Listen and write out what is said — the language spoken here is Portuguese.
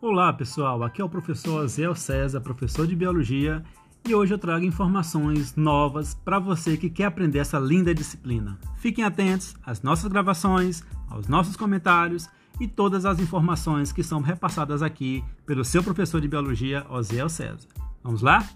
Olá pessoal, aqui é o professor Azel César, professor de Biologia, e hoje eu trago informações novas para você que quer aprender essa linda disciplina. Fiquem atentos às nossas gravações, aos nossos comentários e todas as informações que são repassadas aqui pelo seu professor de Biologia, Osiel César. Vamos lá?